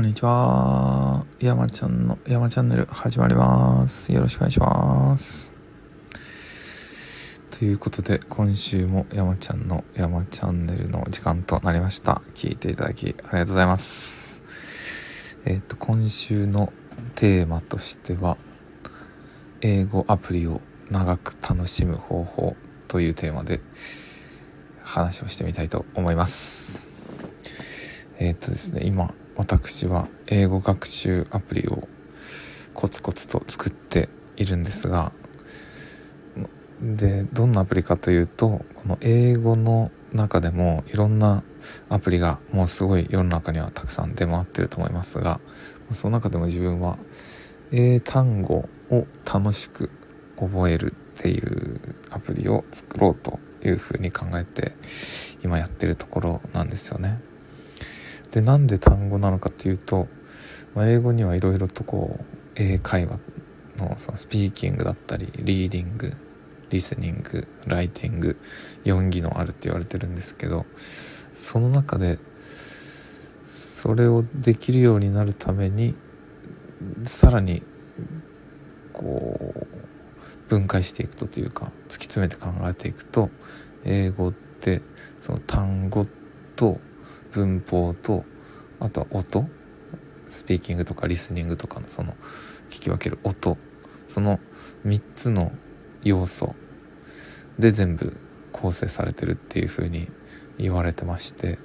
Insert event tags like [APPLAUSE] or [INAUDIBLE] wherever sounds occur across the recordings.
こんにちは。山ちゃんの山チャンネル始まります。よろしくお願いします。ということで、今週も山ちゃんの山チャンネルの時間となりました。聞いていただきありがとうございます。えっ、ー、と、今週のテーマとしては、英語アプリを長く楽しむ方法というテーマで話をしてみたいと思います。えっ、ー、とですね、今、私は英語学習アプリをコツコツと作っているんですがでどんなアプリかというとこの英語の中でもいろんなアプリがもうすごい世の中にはたくさん出回ってると思いますがその中でも自分は英単語を楽しく覚えるっていうアプリを作ろうというふうに考えて今やってるところなんですよね。でなんで単語なのかっていうと、まあ、英語にはいろいろとこう英会話のそのスピーキングだったりリーディングリスニングライティング4技能あるって言われてるんですけどその中でそれをできるようになるためにさらにこう分解していくとというか突き詰めて考えていくと英語ってその単語と文法とあとは音。スピーキングとかリスニングとかのその聞き分ける音。その3つの要素。で全部構成されてるっていう風に言われてまして。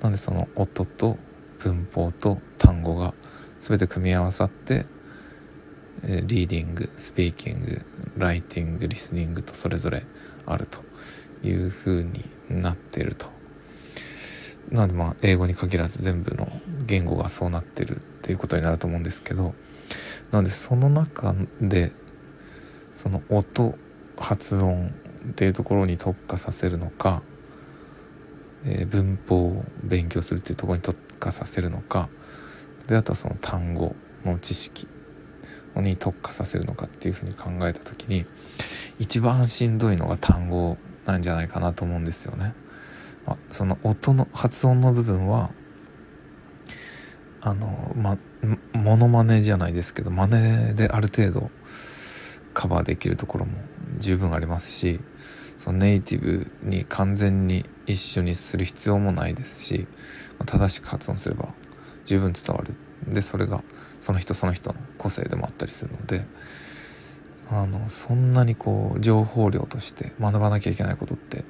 なんでその音と文法と単語が全て組み合わさってリーディングスピーキングライティングリスニングとそれぞれあるという風になっていると。なのでまあ英語に限らず全部の言語がそうなってるっていうことになると思うんですけどなのでその中でその音発音っていうところに特化させるのか、えー、文法を勉強するっていうところに特化させるのかであとはその単語の知識に特化させるのかっていうふうに考えた時に一番しんどいのが単語なんじゃないかなと思うんですよね。あその音の発音の部分はあのまモノマネじゃないですけど真似である程度カバーできるところも十分ありますしそのネイティブに完全に一緒にする必要もないですしま正しく発音すれば十分伝わる。でそれがその人その人の個性でもあったりするのであのそんなにこう情報量として学ばなきゃいけないことって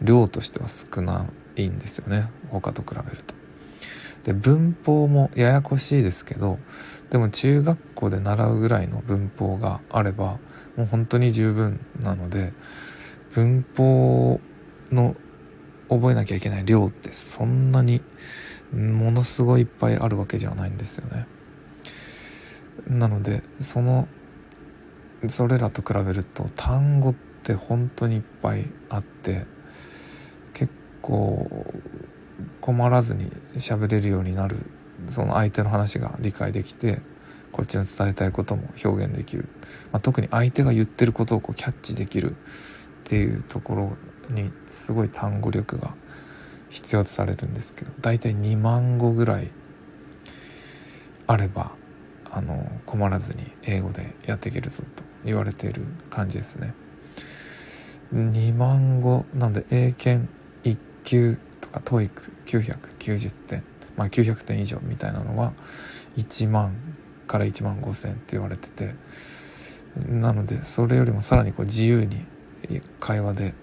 量としては少ないんですよね他と比べると。で文法もややこしいですけどでも中学校で習うぐらいの文法があればもう本当に十分なので文法の覚えなきゃいけない量ってそんなにものすごいいっぱいあるわけじゃないんですよね。なのでそのそれらと比べると単語って本当にいっぱいあってこう困らずに喋れるようになるその相手の話が理解できてこっちの伝えたいことも表現できる、まあ、特に相手が言ってることをこうキャッチできるっていうところにすごい単語力が必要とされるんですけど大体2万語ぐらいあればあの困らずに英語でやっていけるぞと。言われている感じですね。2万語なんで英検1級とか TOEIC990 点まあ900点以上みたいなのは1万から1万5千って言われててなのでそれよりもさらにこう自由に会話で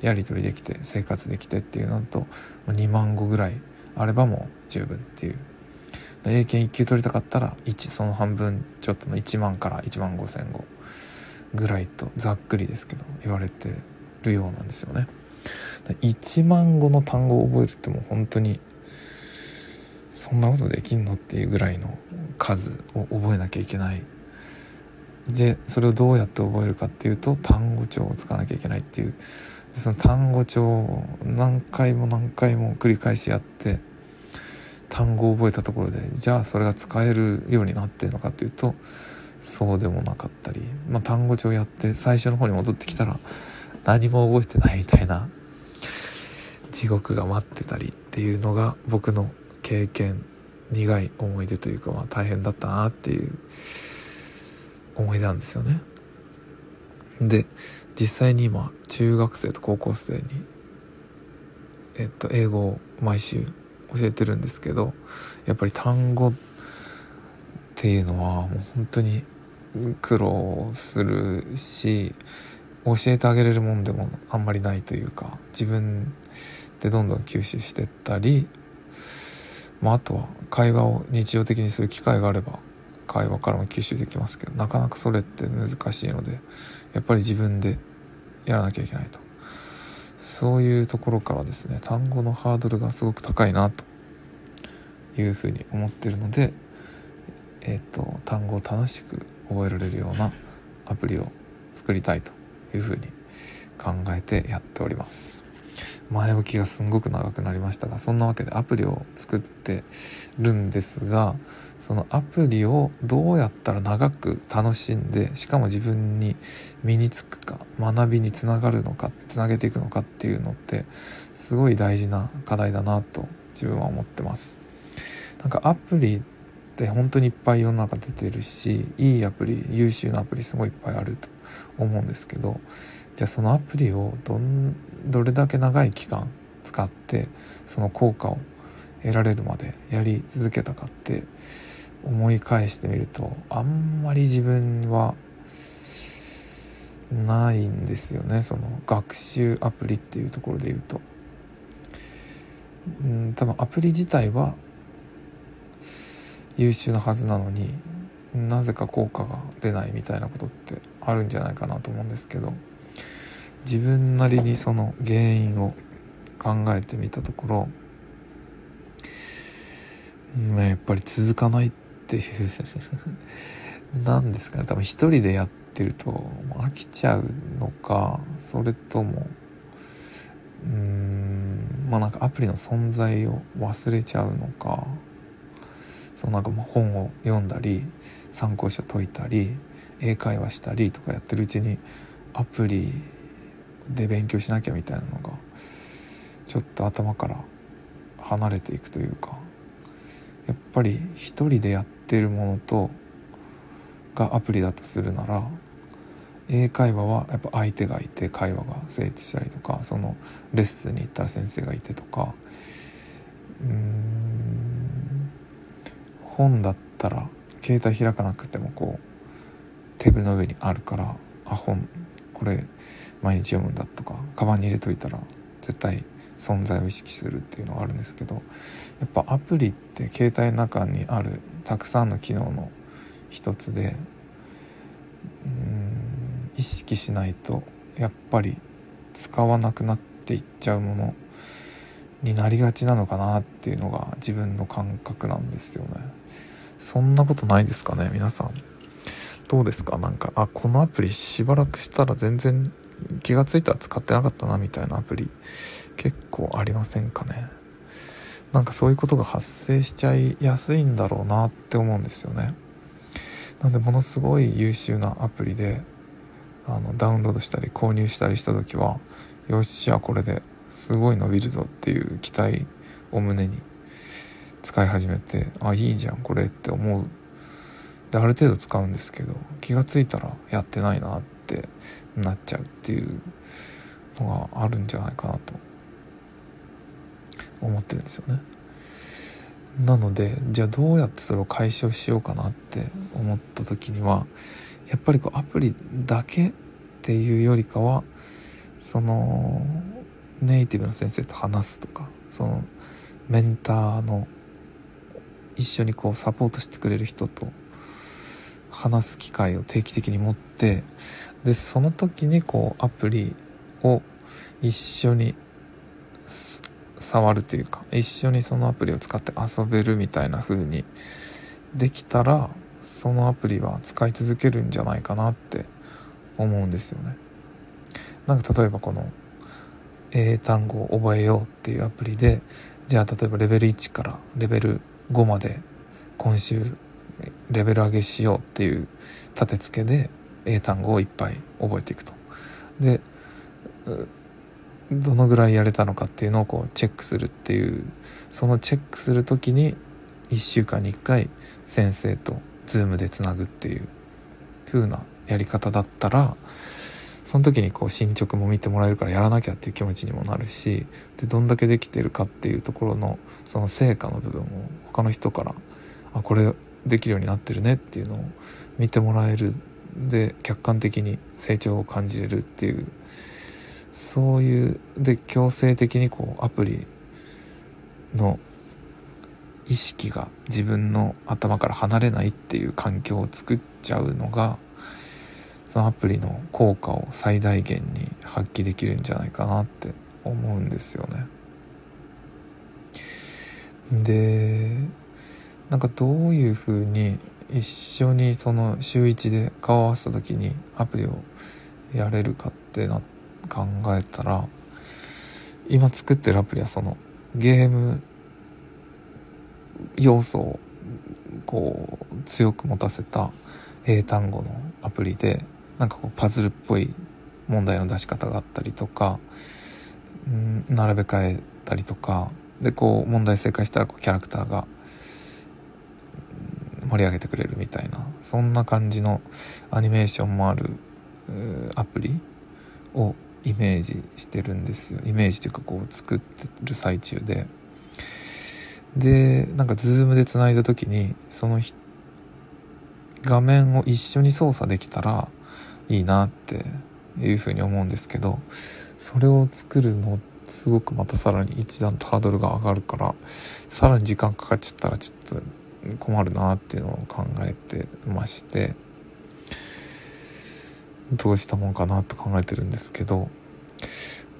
やり取りできて生活できてっていうのと2万語ぐらいあればもう十分っていう英検1級取りたかったら1その半分ちょっとの1万から1万5千語ぐらいとざっくりですけど言われてるようなんですよね。1万語の単語を覚えるってもう本当にそんなことできんのっていうぐらいの数を覚えなきゃいけないでそれをどうやって覚えるかっていうと単語帳を使わなきゃいけないっていうその単語帳を何回も何回も繰り返しやって単語を覚えたところでじゃあそれが使えるようになってるのかっていうとそうでもなかったり、まあ、単語帳やって最初の方に戻ってきたら何も覚えてないみたいな地獄が待ってたりっていうのが僕の経験苦い思い出というか、まあ、大変だったなっていう思い出なんですよね。で実際に今中学生と高校生に、えっと、英語を毎週教えてるんですけどやっぱり単語っていうのはもう本当に苦労するし教えてあげれるもんでもあんまりないというか自分でどんどん吸収してったり、まあ、あとは会話を日常的にする機会があれば会話からも吸収できますけどなかなかそれって難しいのでやっぱり自分でやらなきゃいけないと。そういうところからですね単語のハードルがすごく高いなというふうに思ってるのでえっ、と単語を楽しく覚えられるようなアプリを作りたいというふうに考えてやっております。前置きがすんごく長くなりましたがそんなわけでアプリを作ってるんですがそのアプリをどうやったら長く楽しんでしかも自分に身につくか学びにつながるのかつなげていくのかっていうのってすごい大事な課題だなと自分は思ってます。なんかアプリって本当にいっぱい世の中出てるしいいアプリ優秀なアプリすごいいっぱいあると思うんですけどじゃあそのアプリをどんどれだけ長い期間使ってその効果を得られるまでやり続けたかって思い返してみるとあんまり自分はないんですよねその学習アプリっていうところで言うと。うん多分アプリ自体は優秀なはずなのになぜか効果が出ないみたいなことってあるんじゃないかなと思うんですけど自分なりにその原因を考えてみたところ、まあ、やっぱり続かないっていう [LAUGHS] 何ですかね。多分一人でやってると飽きちゃうのかそれともうんまあなんかアプリの存在を忘れちゃうのかそうなんか本を読んだり参考書解いたり英会話したりとかやってるうちにアプリで勉強しなきゃみたいなのがちょっと頭から離れていくというかやっぱり一人でやってるものとがアプリだとするなら英会話はやっぱ相手がいて会話が成立したりとかそのレッスンに行ったら先生がいてとかうん本だったら携帯開かなくてもこうテーブルの上にあるからあ本これ毎日読むんだとかカバンに入れといたら絶対存在を意識するっていうのがあるんですけどやっぱアプリって携帯の中にあるたくさんの機能の一つでうん意識しないとやっぱり使わなくなっていっちゃうものになりがちなのかなっていうのが自分の感覚なんですよね。そんなことないですかね皆さん。どうですか？なんかあこのアプリしばらくしたら全然気が付いたら使ってなかったなみたいなアプリ結構ありませんかね？なんかそういうことが発生しちゃいやすいんだろうなって思うんですよね。なんでものすごい優秀なアプリであのダウンロードしたり購入したりした時はよっしゃこれですごい伸びるぞっていう期待を胸に使い始めてあいいじゃんこれって思うである程度使うんですけど気が付いたらやってないなってなっちゃうっていうのがあるんじゃないかなと思ってるんですよね。なのでじゃあどうやってそれを解消しようかなって思った時にはやっぱりこうアプリだけっていうよりかはそのネイティブの先生と話すとかそのメンターの一緒にこうサポートしてくれる人と話す機会を定期的に持ってでその時にこうアプリを一緒に触るというか一緒にそのアプリを使って遊べるみたいな風にできたらそのアプリは使い続けるんじゃないかなって思うんですよね。なんか例えばこの英単語を覚えようっていうアプリでじゃあ例えばレベル1からレベル5まで今週レベル上げしようっていう立て付けで英単語をいっぱい覚えていくと。でどのぐらいやれたのかっていうのをこうチェックするっていうそのチェックする時に1週間に1回先生と Zoom でつなぐっていう風なやり方だったらその時にこう進捗も見てもらえるからやらなきゃっていう気持ちにもなるしでどんだけできてるかっていうところのその成果の部分を他の人からあこれできるようになってるねっていうのを見てもらえる。で客観的に成長を感じれるっていうそういうで強制的にこうアプリの意識が自分の頭から離れないっていう環境を作っちゃうのがそのアプリの効果を最大限に発揮できるんじゃないかなって思うんですよね。でなんかどういうふうに一緒にその週1で顔を合わせた時にアプリをやれるかってな考えたら今作ってるアプリはそのゲーム要素をこう強く持たせた英単語のアプリでなんかこうパズルっぽい問題の出し方があったりとか、ん、並べ替えたりとかでこう問題正解したらこうキャラクターが盛り上げてくれるみたいなそんな感じのアニメーションもあるアプリをイメージしてるんですよ。イメージというかこう作ってる最中で。でなんかズームでつないだ時にその画面を一緒に操作できたらいいなっていうふうに思うんですけどそれを作るのすごくまたさらに一段とハードルが上がるからさらに時間かかっちゃったらちょっと困るなっていうのを考えてましてどうしたもんかなと考えてるんですけど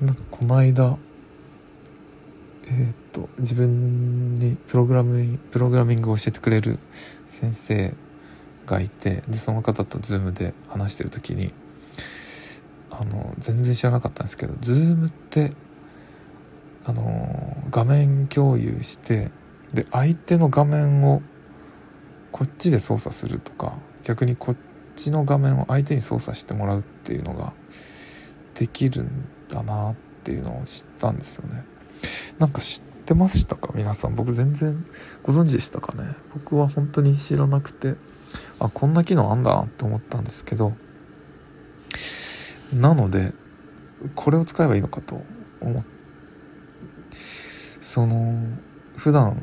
なんかこの間え、っと自分にプログラムプログラミングを教えてくれる先生がいてでその方と Zoom で話してる時にあの全然知らなかったんですけど Zoom ってあの画面共有してで相手の画面をこっちで操作するとか逆にこっちの画面を相手に操作してもらうっていうのができるんだなっていうのを知ったんですよね。なんか知ってましたか？皆さん。僕全然ご存知でしたかね？僕は本当に知らなくて。あこんな機能あんだなって思ったんですけどなのでこれを使えばいいのかと思ってその普段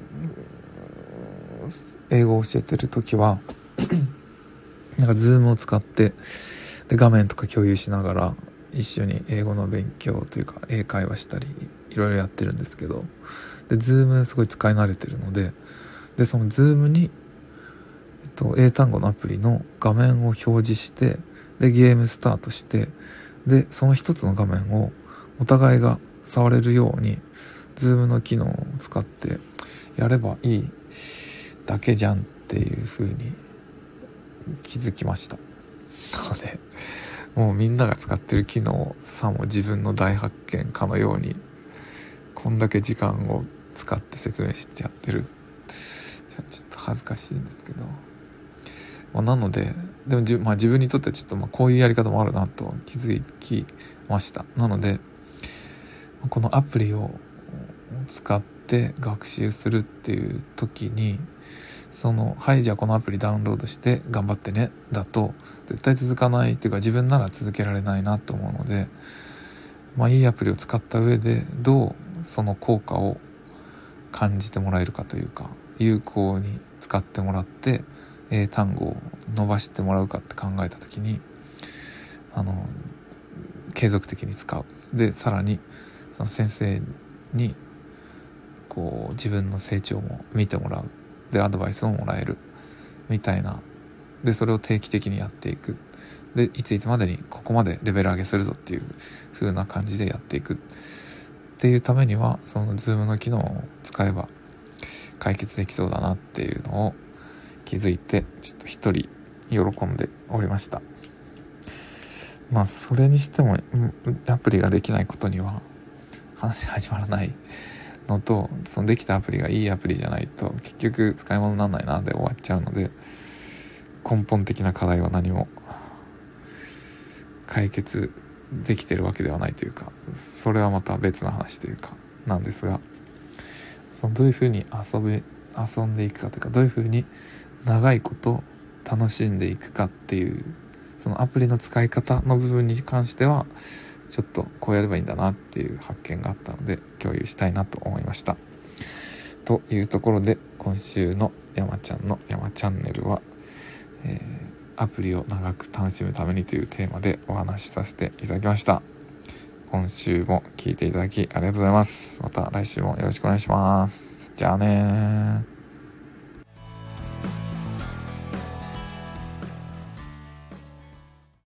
英語を教えてる時は [CLEARS THROAT] なんかズームを使ってで画面とか共有しながら一緒に英語の勉強というか英会話したりいろいろやってるんですけどでズームすごい使い慣れてるのででそのズームにと、英単語のアプリの画面を表示して、で、ゲームスタートして、で、その一つの画面をお互いが触れるように、ズームの機能を使ってやればいいだけじゃんっていう風に気づきました。なので、もうみんなが使ってる機能さも自分の大発見かのように、こんだけ時間を使って説明しちゃってる。ちょっと恥ずかしいんですけど。まあ、なのででもじ、まあ、自分にとってはちょっとまあこういうやり方もあるなと気づきました。なのでこのアプリを使って学習するっていう時にその「はいじゃあこのアプリダウンロードして頑張ってね」だと絶対続かないっていうか自分なら続けられないなと思うのでまあいいアプリを使った上でどうその効果を感じてもらえるかというか有効に使ってもらって英単語を伸ばしてもらうかって考えた時にあの継続的に使う。でさらにその先生にこう自分の成長も見てもらう。でアドバイスももらえる。みたいな。でそれを定期的にやっていく。でいついつまでにここまでレベル上げするぞっていう風な感じでやっていく。っていうためにはその Zoom の機能を使えば解決できそうだなっていうのを気づいてちょっと一人喜んでおりました。まあそれにしてもアプリができないことには話始まらないのとそのできたアプリがいいアプリじゃないと結局使い物にならないなで終わっちゃうので根本的な課題は何も解決できてるわけではないというかそれはまた別の話というかなんですがそのどういうふうに遊べ遊んでいくかというかどういうふうに長いこと楽しんでいくかっていうそのアプリの使い方の部分に関してはちょっとこうやればいいんだなっていう発見があったので共有したいなと思いました。というところで今週の山ちゃんの山チャンネルは、えー、アプリを長く楽しむためにというテーマでお話しさせていただきました。今週も聴いていただきありがとうございます。また来週もよろしくお願いします。じゃあね